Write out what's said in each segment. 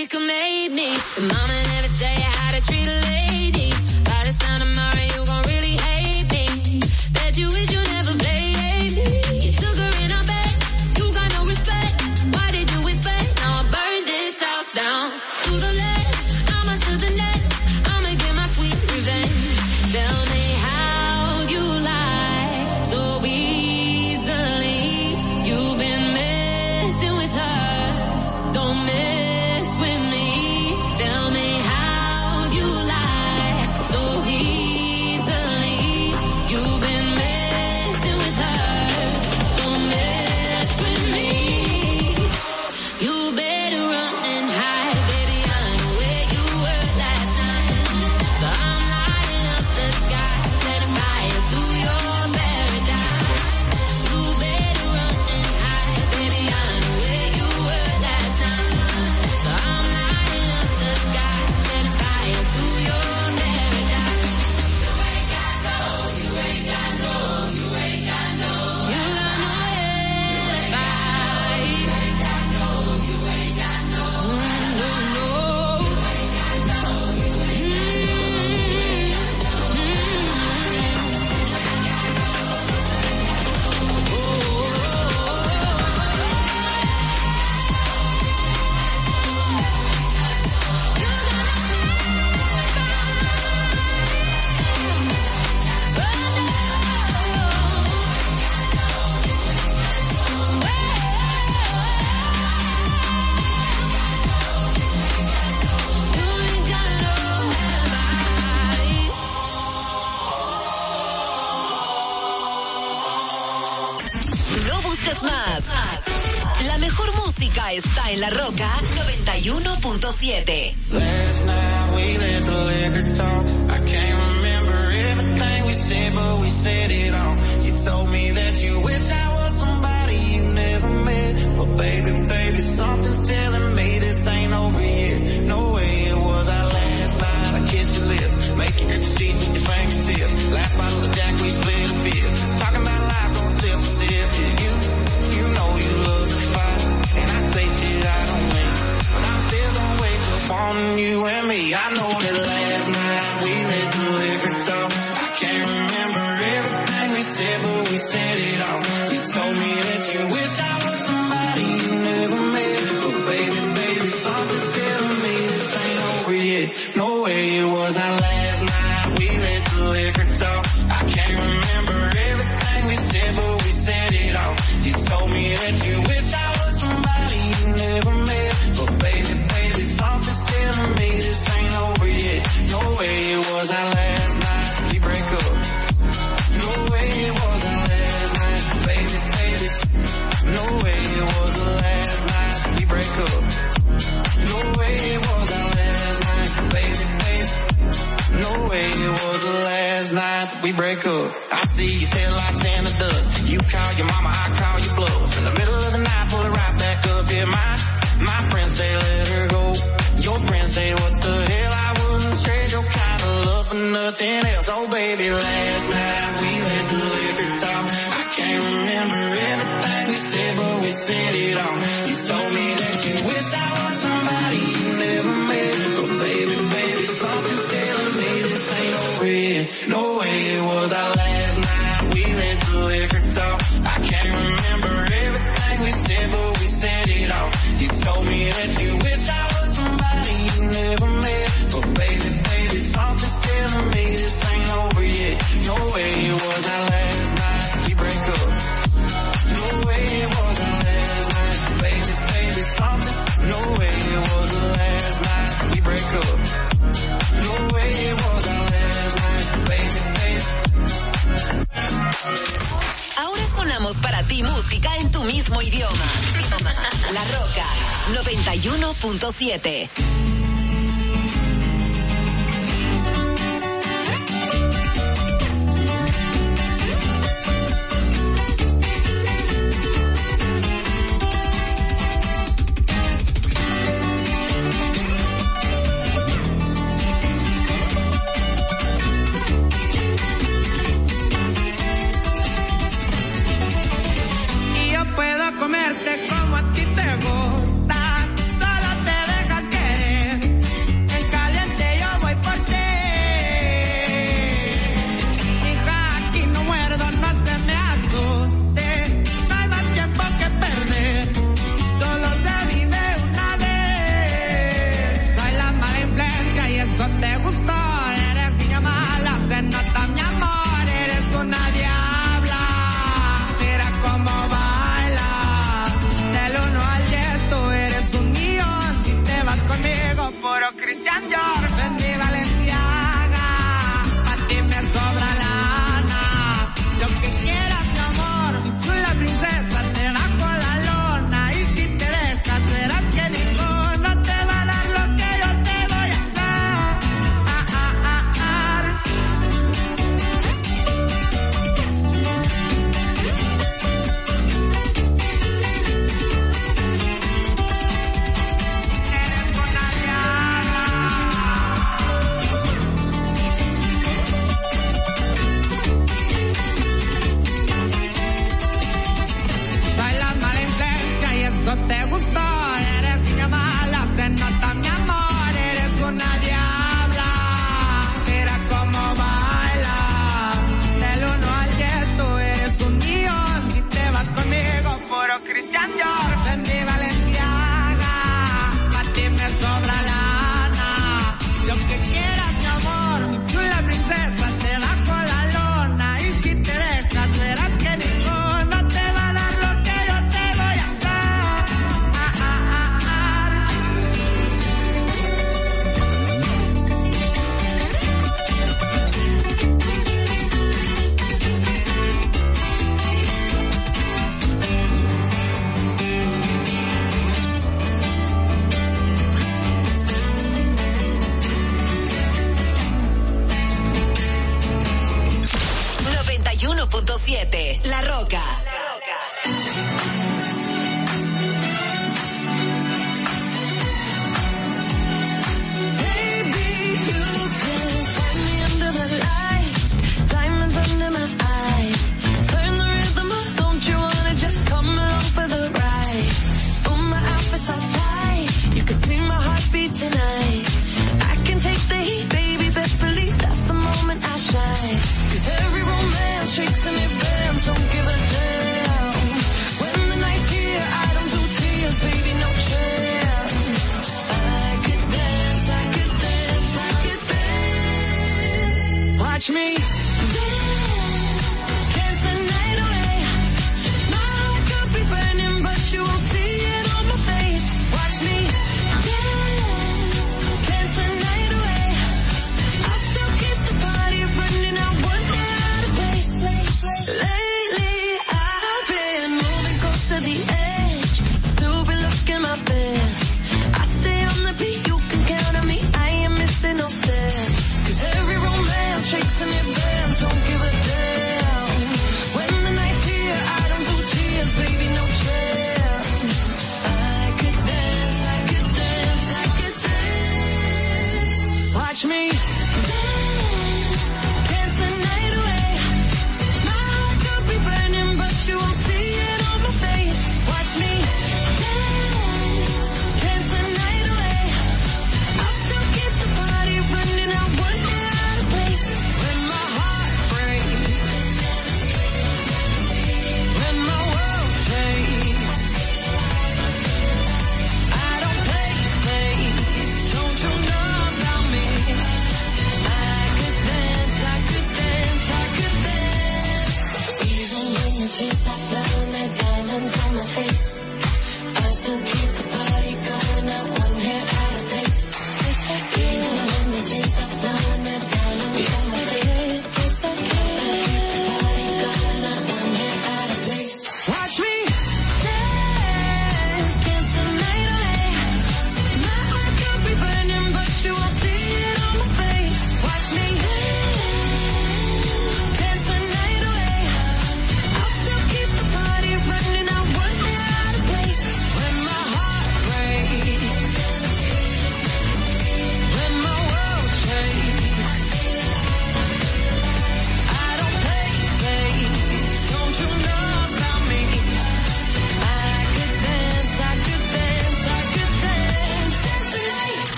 we can make me. I know that last night we let 91.7.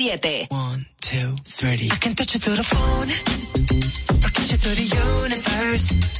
7. One, two, three. I can touch it through the phone. I can touch it through the universe.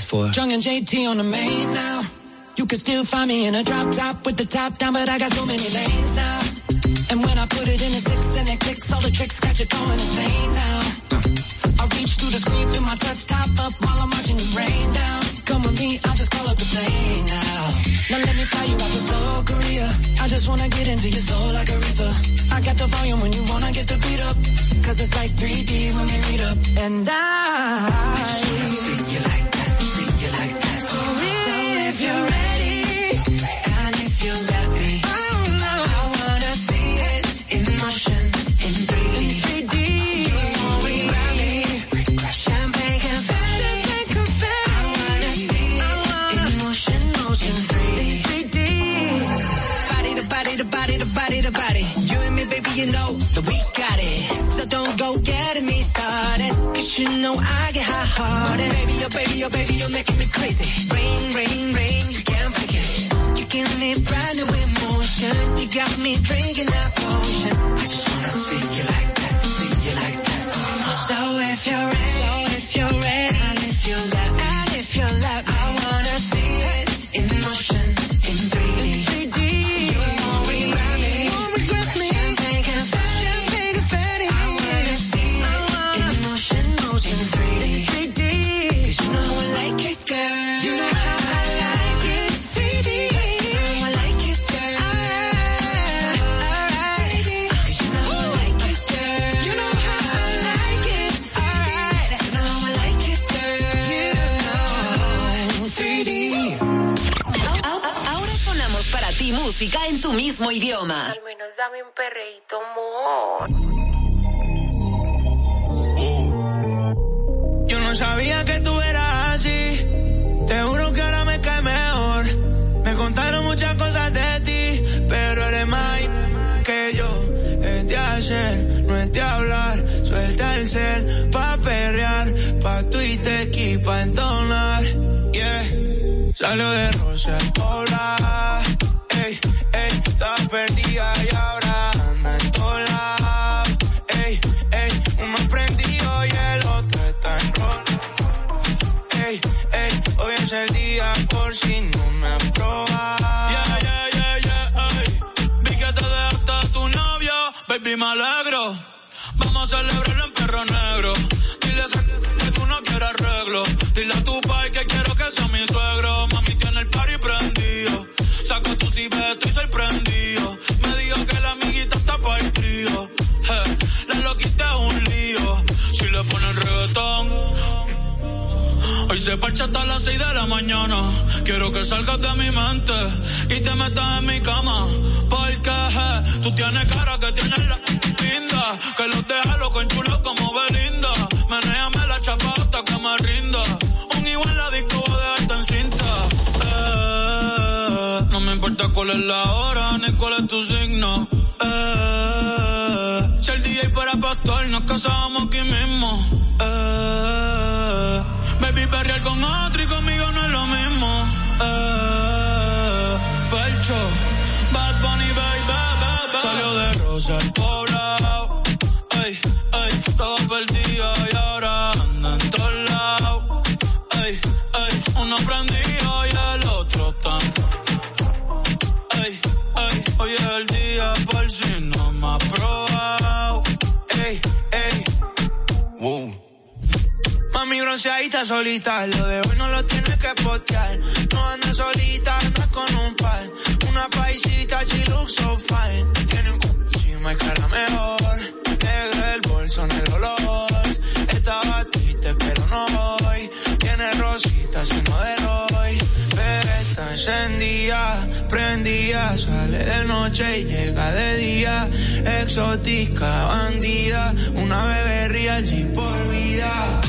for. Jung and JT on the main now. You can still find me in a drop top with the top down, but I got so many lanes now. And when I put it in a six and it clicks, all the tricks got you going insane now. I reach through the screen with my touch top up while I'm watching it rain down. Come with me, I'll just call up the plane now. Now let me tell you about to Seoul, Korea. I just wanna get into your soul like a river. I got the volume when you wanna get the beat up. Cause it's like 3D when we meet up. And I... You like you're ready and if you let me. dame un perreíto. restaurantes, ¿cuál es tu signo? Eh, si el DJ fuera pastor, nos casamos aquí mismo. Eh, baby, perrear con otro y conmigo no es lo mismo. Eh, Felcho, Bad Bunny, baby, baby. Salió de rosa el poblado. Ey, ey, todo perdido y ahora anda en todos lados. Ey, ey, uno prendido. Bronceadita solita, lo de hoy no lo tienes que postear. No andas solita, andas con un par. Una paisita, she looks so fine. Tiene un encima y cara mejor. Negro el bolso, negro los. Estaba triste, pero no hoy. Tiene rositas y no de Roy. Pero está encendida, prendida. Sale de noche y llega de día. Exótica, bandida. Una bebé real por vida.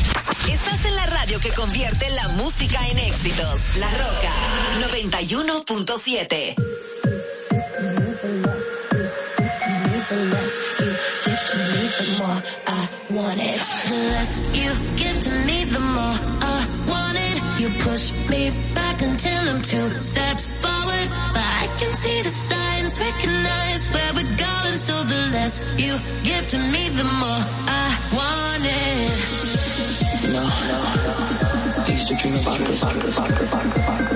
Estás en la radio que convierte la música en éxitos. La Roca 91.7. want it. The less you give to me, the more I want it. You push me back until I'm two steps forward. But I can see the signs, recognize where we're going. So the less you give to me, the more I want it. No, used to dream about this.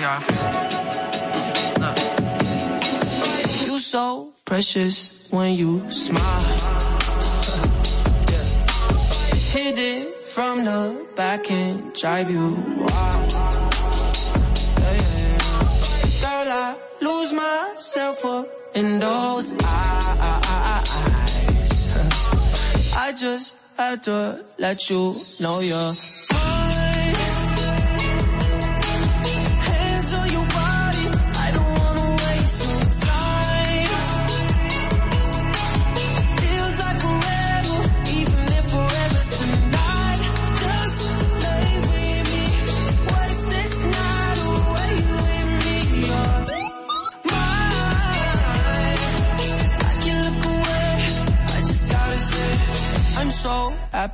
Feel. Look. You so precious when you smile. Yeah. Hit it from the back and drive you wild. Yeah, yeah. Girl, I lose myself up in those eyes. I just had to let you know you're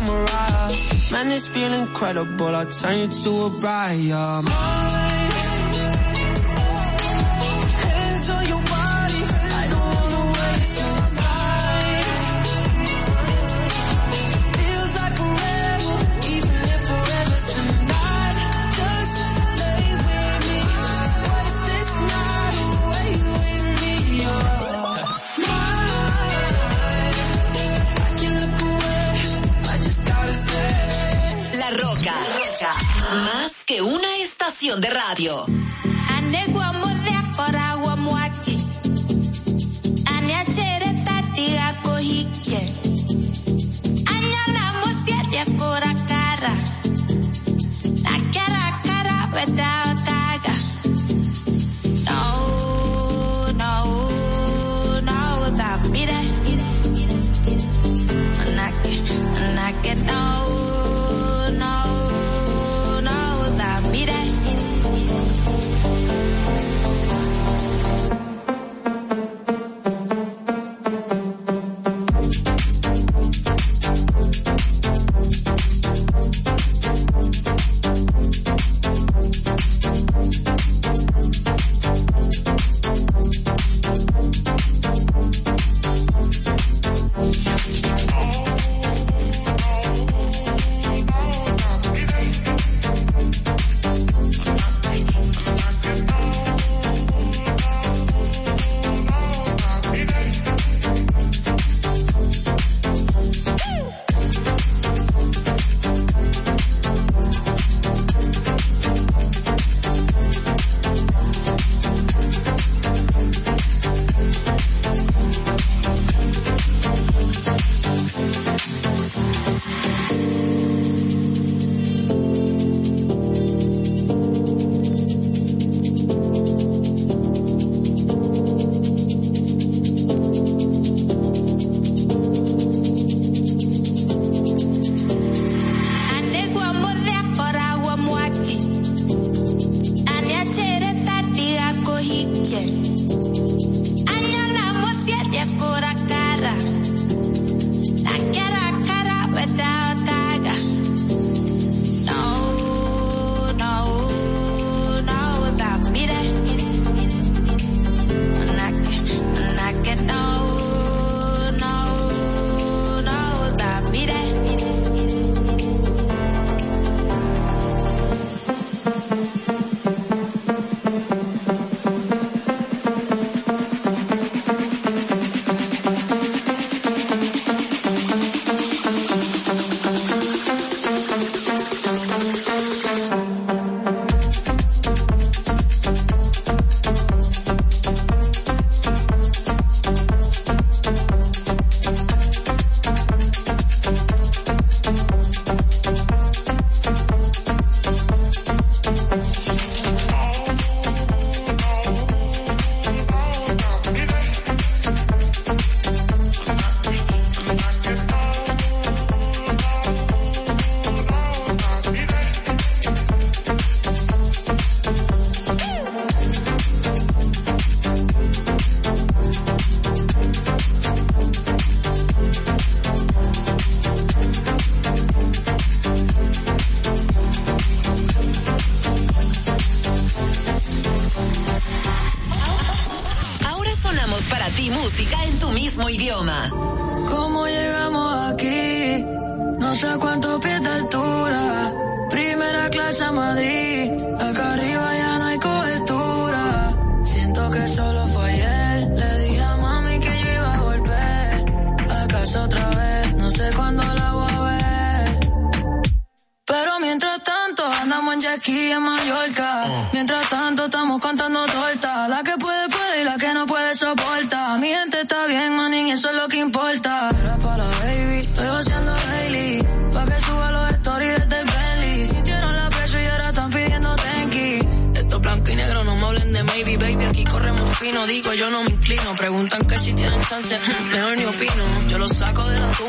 like Mariah. Man, it's feeling incredible. I turn you to a bride, yeah. Radio.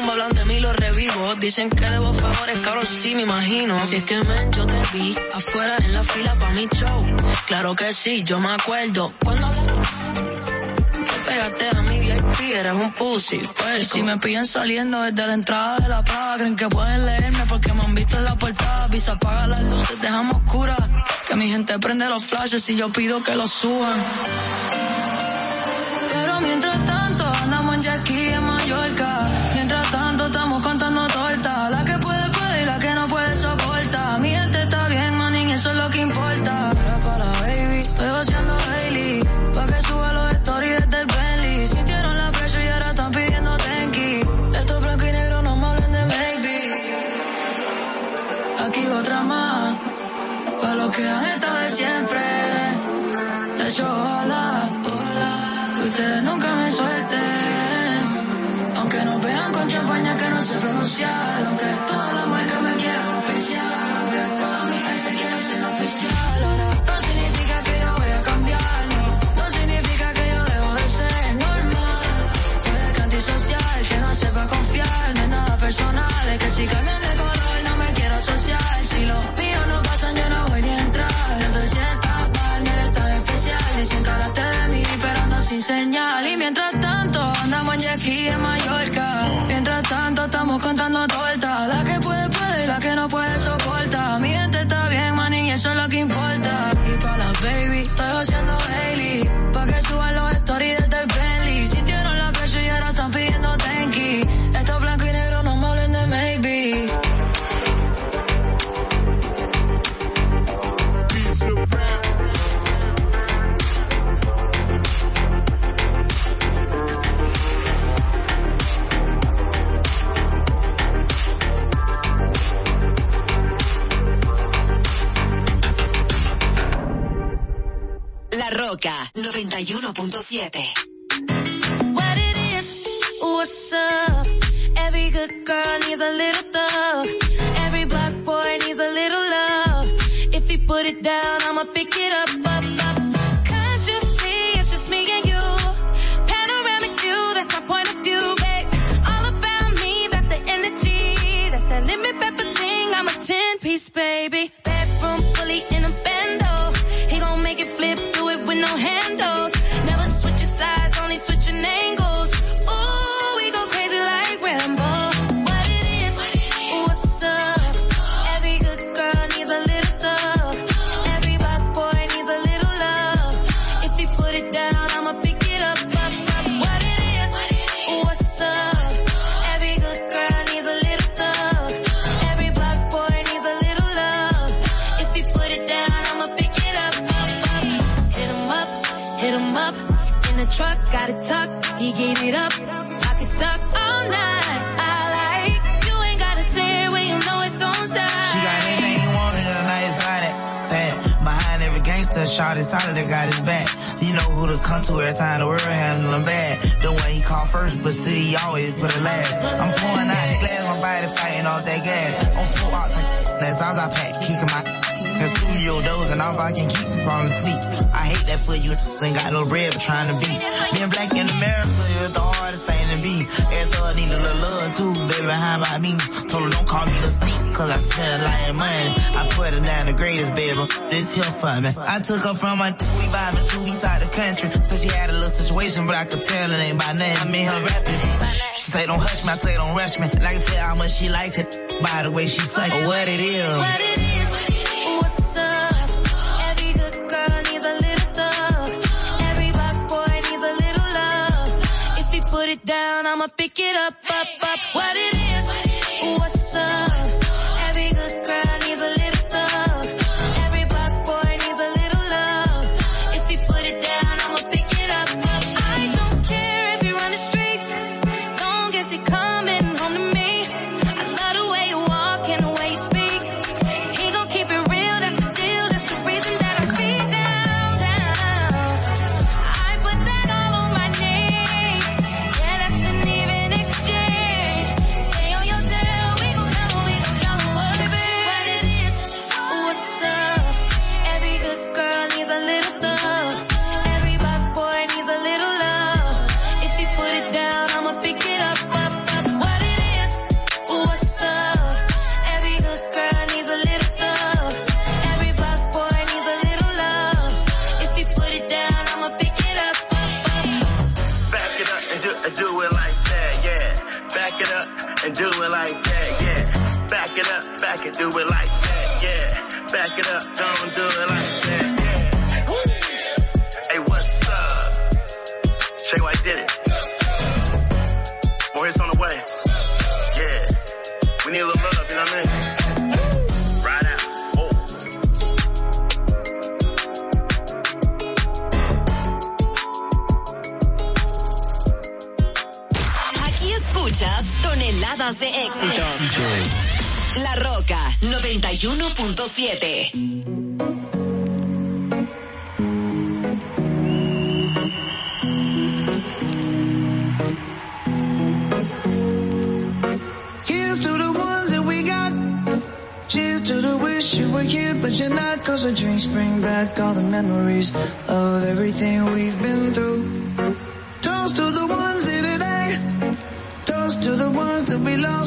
Tumba, hablan de mí, los revivo. Dicen que debo favores, cabrón, sí me imagino. Si es que men, yo te vi afuera en la fila pa' mi show. Claro que sí, yo me acuerdo. Cuando Pégate a mi VIP, eres un pussy. Pues si me pillan saliendo desde la entrada de la plaza, creen que pueden leerme porque me han visto en la portada. Visa apaga las luces, dejamos oscura. Que mi gente prende los flashes y yo pido que los suban. La Roca 91.7. What it is, what's up? Every good girl needs a little thug. Every black boy needs a little love. If he put it down, I'ma pick it up, up, up. Can't you see it's just me and you? Panoramic view, that's my point of view, babe. All about me, that's the energy. That's that limit pepper thing, I'm a 10 piece, baby. Solid got his back. You know who to come to every time the world handle him bad. The one he called first, but still he always put it last. I'm pouring out the glass, my body fighting off that gas. On full ox, that sounds I pack, kicking my in studio and all I can keep from sleep. I hate that for you, ain't got no bread but trying to be. Being black in America is the hardest thing to be. Every thug need a little love too, baby, how about me? Told her don't call me the sneak, cause I spend of money. I put her down the greatest, baby. This here for me. I took her from my we vibing two weeks out the country. So she had a little situation, but I could tell it ain't by name. I mean her rapping. She say don't hush me, I say don't rush me. And I can tell how much she liked it by the way she. Or what it is. What it is, put it down, I'ma pick it up, up, up. What it is, what's up? 91.7. but you're not Cause the drinks bring back all the memories Of everything we've been through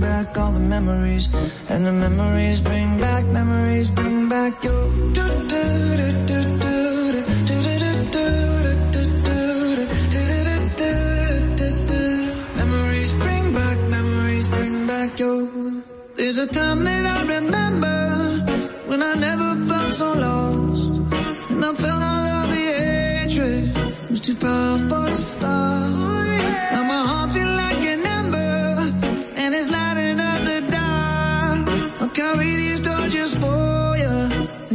back all the memories. And the memories bring back, memories bring back your. Memories bring back, memories bring back your. There's a time that I remember when I never felt so lost. And I felt all of the hatred was too powerful to stop.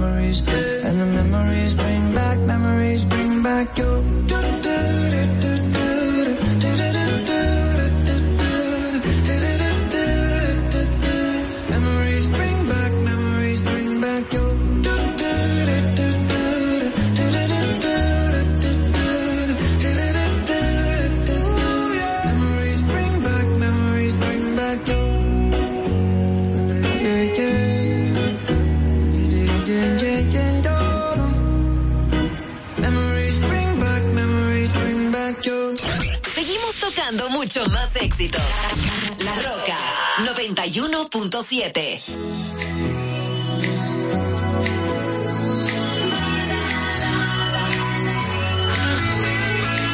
Memories. And the memories bring back, memories bring back your. La Roca 91.7.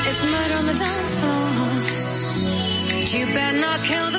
It's murder on the dance floor. But you better not kill the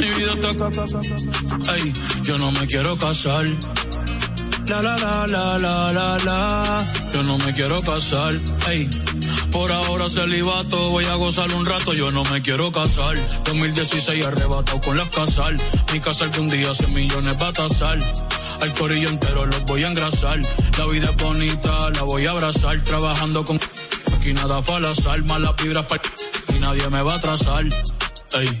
Mi vida está. Ey, yo no me quiero casar. La la la la la la la. Yo no me quiero casar. Ey. Por ahora celibato, voy a gozar un rato, yo no me quiero casar. 2016 arrebatado con las casal. Mi casal que un día 100 millones va a tasar. Al corillo entero los voy a engrasar. La vida es bonita, la voy a abrazar. Trabajando con aquí nada fue al azar. Malas vibras para y nadie me va a atrasar. Ey,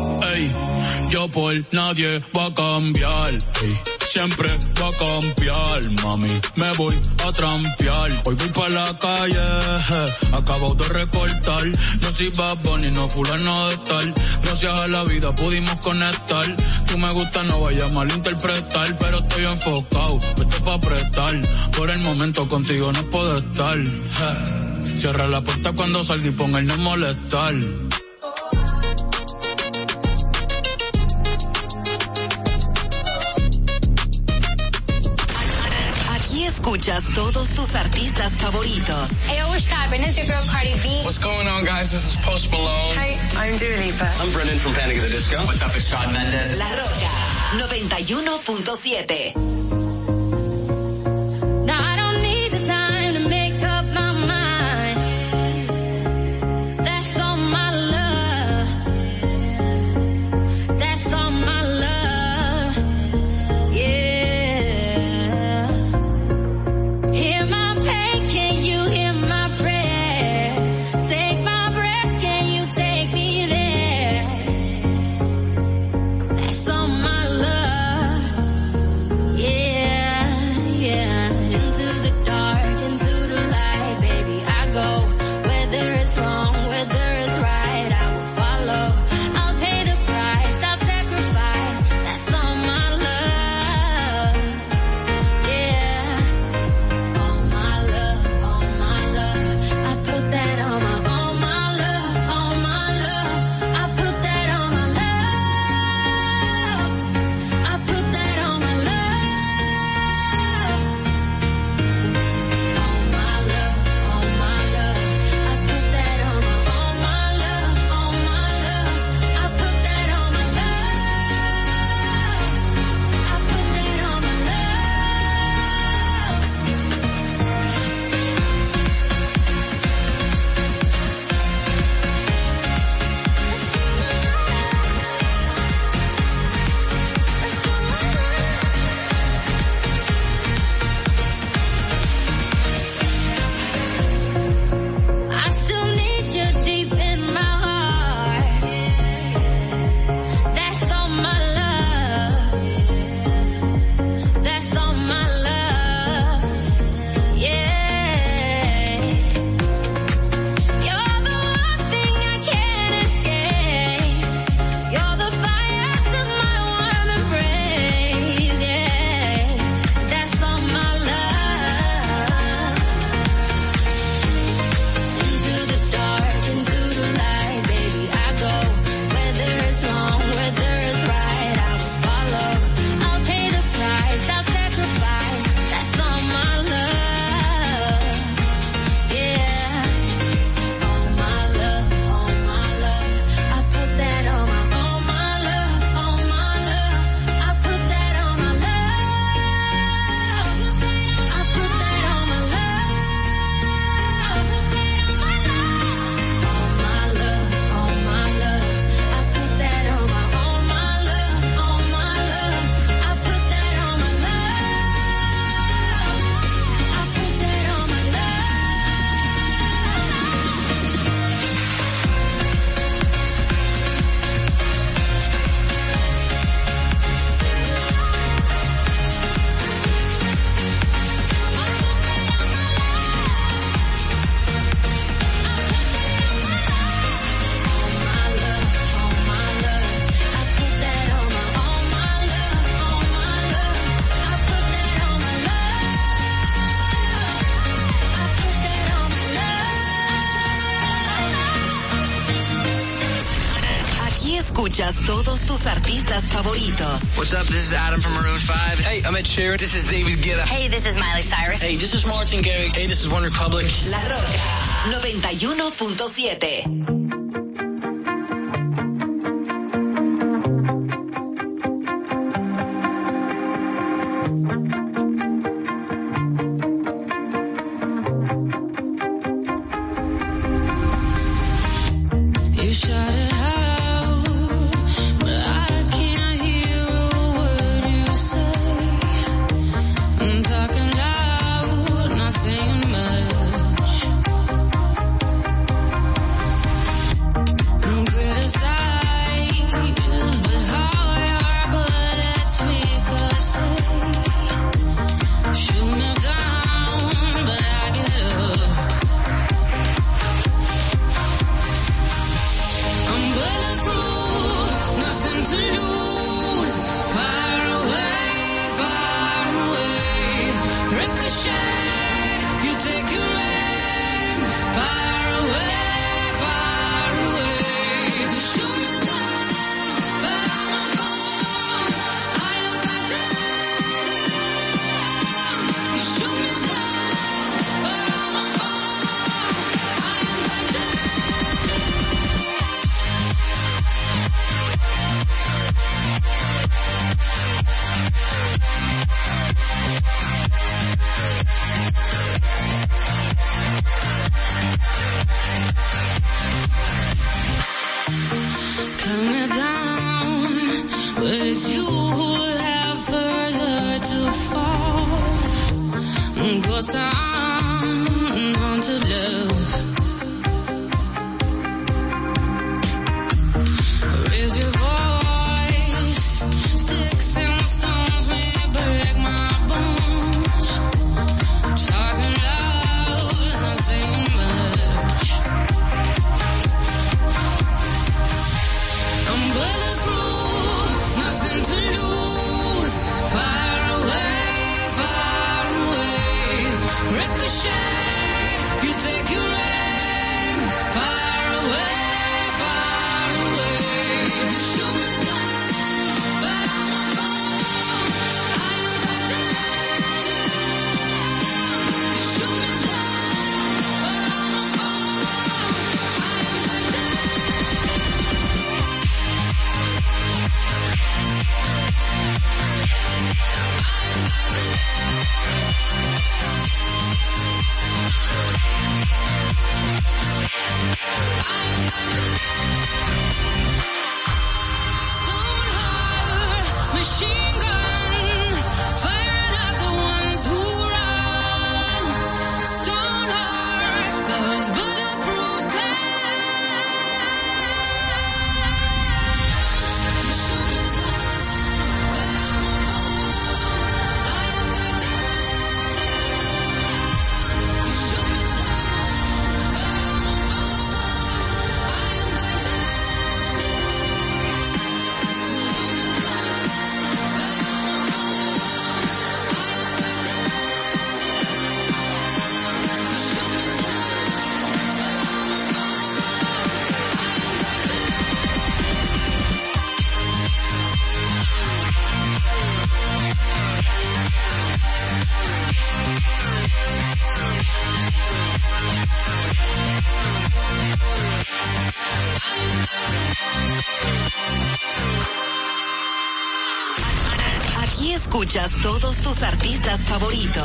Ey, yo por nadie va a cambiar. Ey, siempre va a cambiar, mami. Me voy a trampear. Hoy voy para la calle, je, acabo de recortar. No soy Bad Bunny, no fulano de tal. Gracias a la vida pudimos conectar. Tú me gusta, no vaya a malinterpretar, pero estoy enfocado. Esto pa' prestar. Por el momento contigo no puedo estar. Cierra la puerta cuando salga y ponga el no molestar. Escuchas todos tus artistas favoritos. Hey, yo, what's poppin'? It's your girl Cardi B. What's going on, guys? This is Post Malone. Hi, I'm Dua Lipa. I'm Brendan from Panic at the Disco. What's up? It's Sean Mendes. La Roca 91.7. I'm Ed Sheeran. This is David Guetta. Hey, this is Miley Cyrus. Hey, this is Martin Garrix. Hey, this is One Republic. La Roca 91.7. ricochet. You take your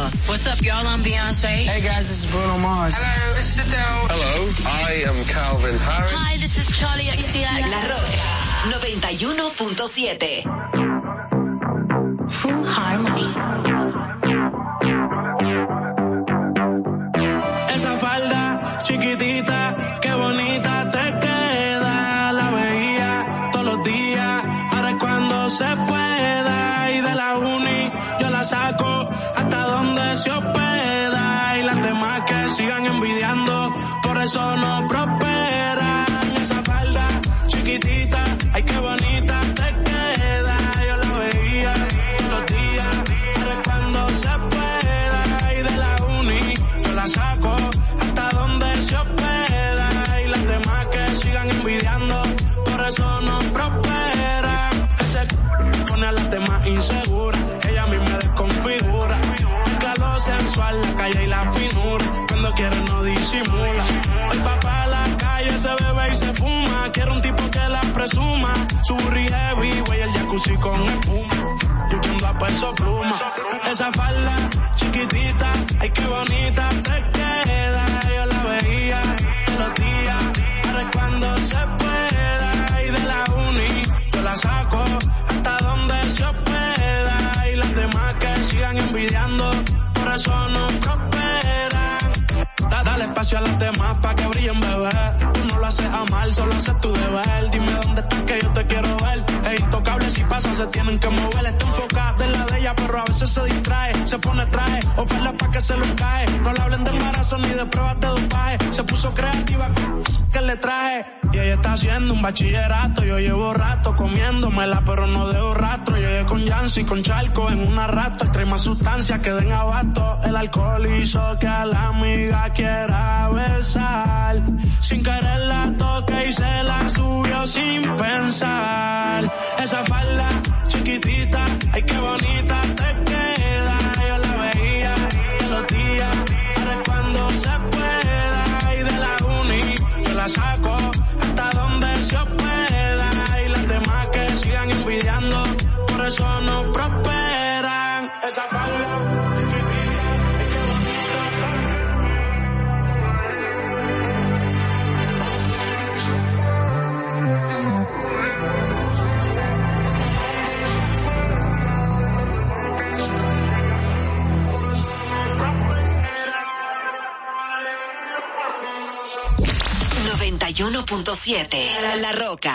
What's up, y'all? I'm Beyonce. Hey, guys, this is Bruno Mars. Hello, it's Adele. Hello, I am Calvin Harris. Hi, this is Charlie XCX. La Roca 91.7. se bebe y se fuma. Quiero un tipo que la presuma. Su burri heavy, güey, el jacuzzi con espuma. Escuchando a peso pluma. Esa falda chiquitita, ay qué bonita te queda. Yo la veía de los días, para cuando se pueda. Y de la uni, yo la saco hasta donde se hospeda. Y las demás que sigan envidiando, por eso no Da- Dale espacio a las demás pa' que brillen, bebé. Tú no lo haces a mal, solo haces tu deber. Dime dónde estás que yo te quiero ver. Es intocable si pasa, se tienen que mover. Está enfocada en la de ella, pero a veces se distrae. Se pone traje, oferta pa' que se lo cae. No le hablen de embarazo ni de pruebas de dopaje. Se puso creativa que le traje. Y ella está haciendo un bachillerato. Yo llevo rato comiéndomela, pero no dejo rastro. Llegué con Yancy, con Charco en una rato. Trae más sustancias que den abasto. El alcohol hizo que a la amiga quiera besar. Sin querer la toca y se la subió sin pensar. Esa falda chiquitita, ay qué bonita te queda. Yo la veía todos los días, ahora es cuando se pueda. Y de la uni, yo la saco hasta donde se pueda. Y las demás que sigan envidiando, por eso no prosperan. Esa falda siete La Roca.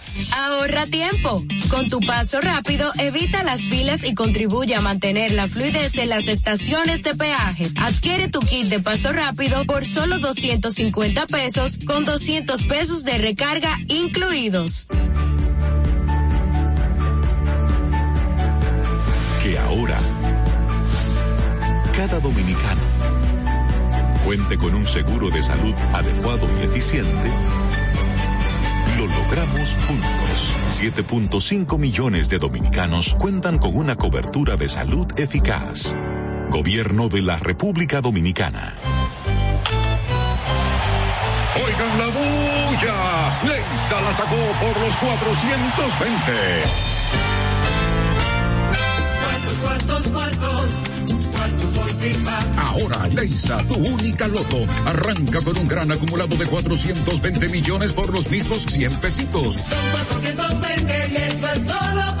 Ahorra tiempo. Con tu paso rápido, evita las filas y contribuye a mantener la fluidez en las estaciones de peaje. Adquiere tu kit de paso rápido por solo 250 pesos con 200 pesos de recarga incluidos. Que ahora cada dominicano cuente con un seguro de salud adecuado y eficiente lo logramos juntos. 7.5 millones de dominicanos cuentan con una cobertura de salud eficaz. Gobierno de la República Dominicana. Oigan la bulla. Leisa la sacó por los 420. Cuartos, cuartos, cuartos. Ahora Leisa, tu única loto, arranca con un gran acumulado de 420 millones por los mismos 100 pesitos. Son 420 y eso es solo.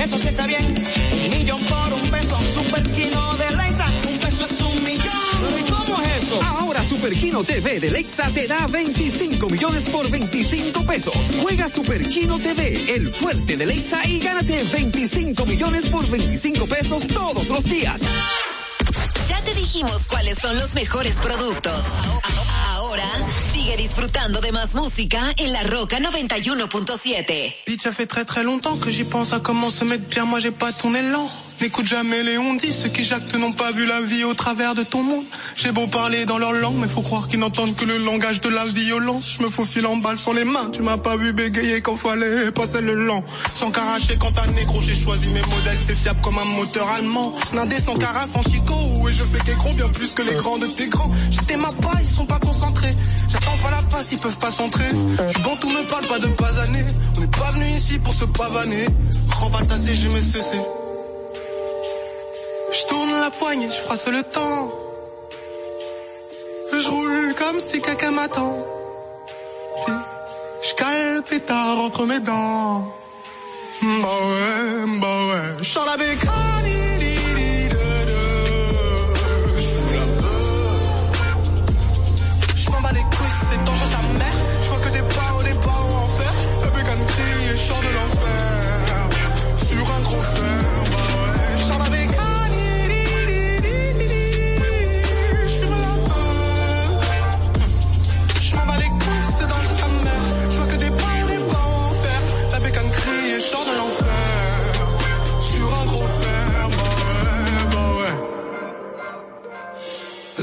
Eso sí está bien. Un millón por un peso. Superquino de Leisa, un peso es un millón. ¿Y cómo es eso? Ahora Superquino TV de Lexa te da 25 millones por 25 pesos. Juega Superquino TV, el fuerte de Lexa y gánate 25 millones por 25 pesos todos los días. Ya te dijimos cuáles son los mejores productos. Sigue disfrutando de más música en La Roca 91.7. Bitch, ça fait très très longtemps que j'y pense à comment se mettre bien. Moi, j'ai pas ton élan. N'écoute jamais les on dit, ceux qui jactent n'ont pas vu la vie au travers de ton monde. J'ai beau parler dans leur langue, mais faut croire qu'ils n'entendent que le langage de la violence. Je me faufile en balle sur les mains, tu m'as pas vu bégayer quand fallait passer le lent. Sans caracher quand t'as négro, j'ai choisi mes modèles, c'est fiable comme un moteur allemand. Nindé sans cara, sans chico, et je fais qu'écro bien plus que les grands de tes grands. J'étais ma paille, ils sont pas concentrés. J'attends pas la passe, ils peuvent pas s'entrer. Je bon, tout me parle pas de pas années. On n'est pas venu ici pour se pavaner. Remballe ta CG, mais cessé. Je tourne la poigne, je froisse le temps. Je roule comme si caca m'attend. Je cale le pétard entre mes dents. Bah ouais, bah ouais. Je la bécanie.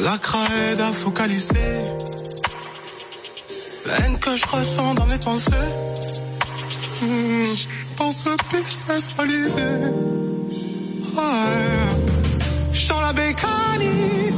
La aide à focalisé la haine que je ressens dans mes pensées. Mmh, dans ce business balisé, ouais. je la bécanie.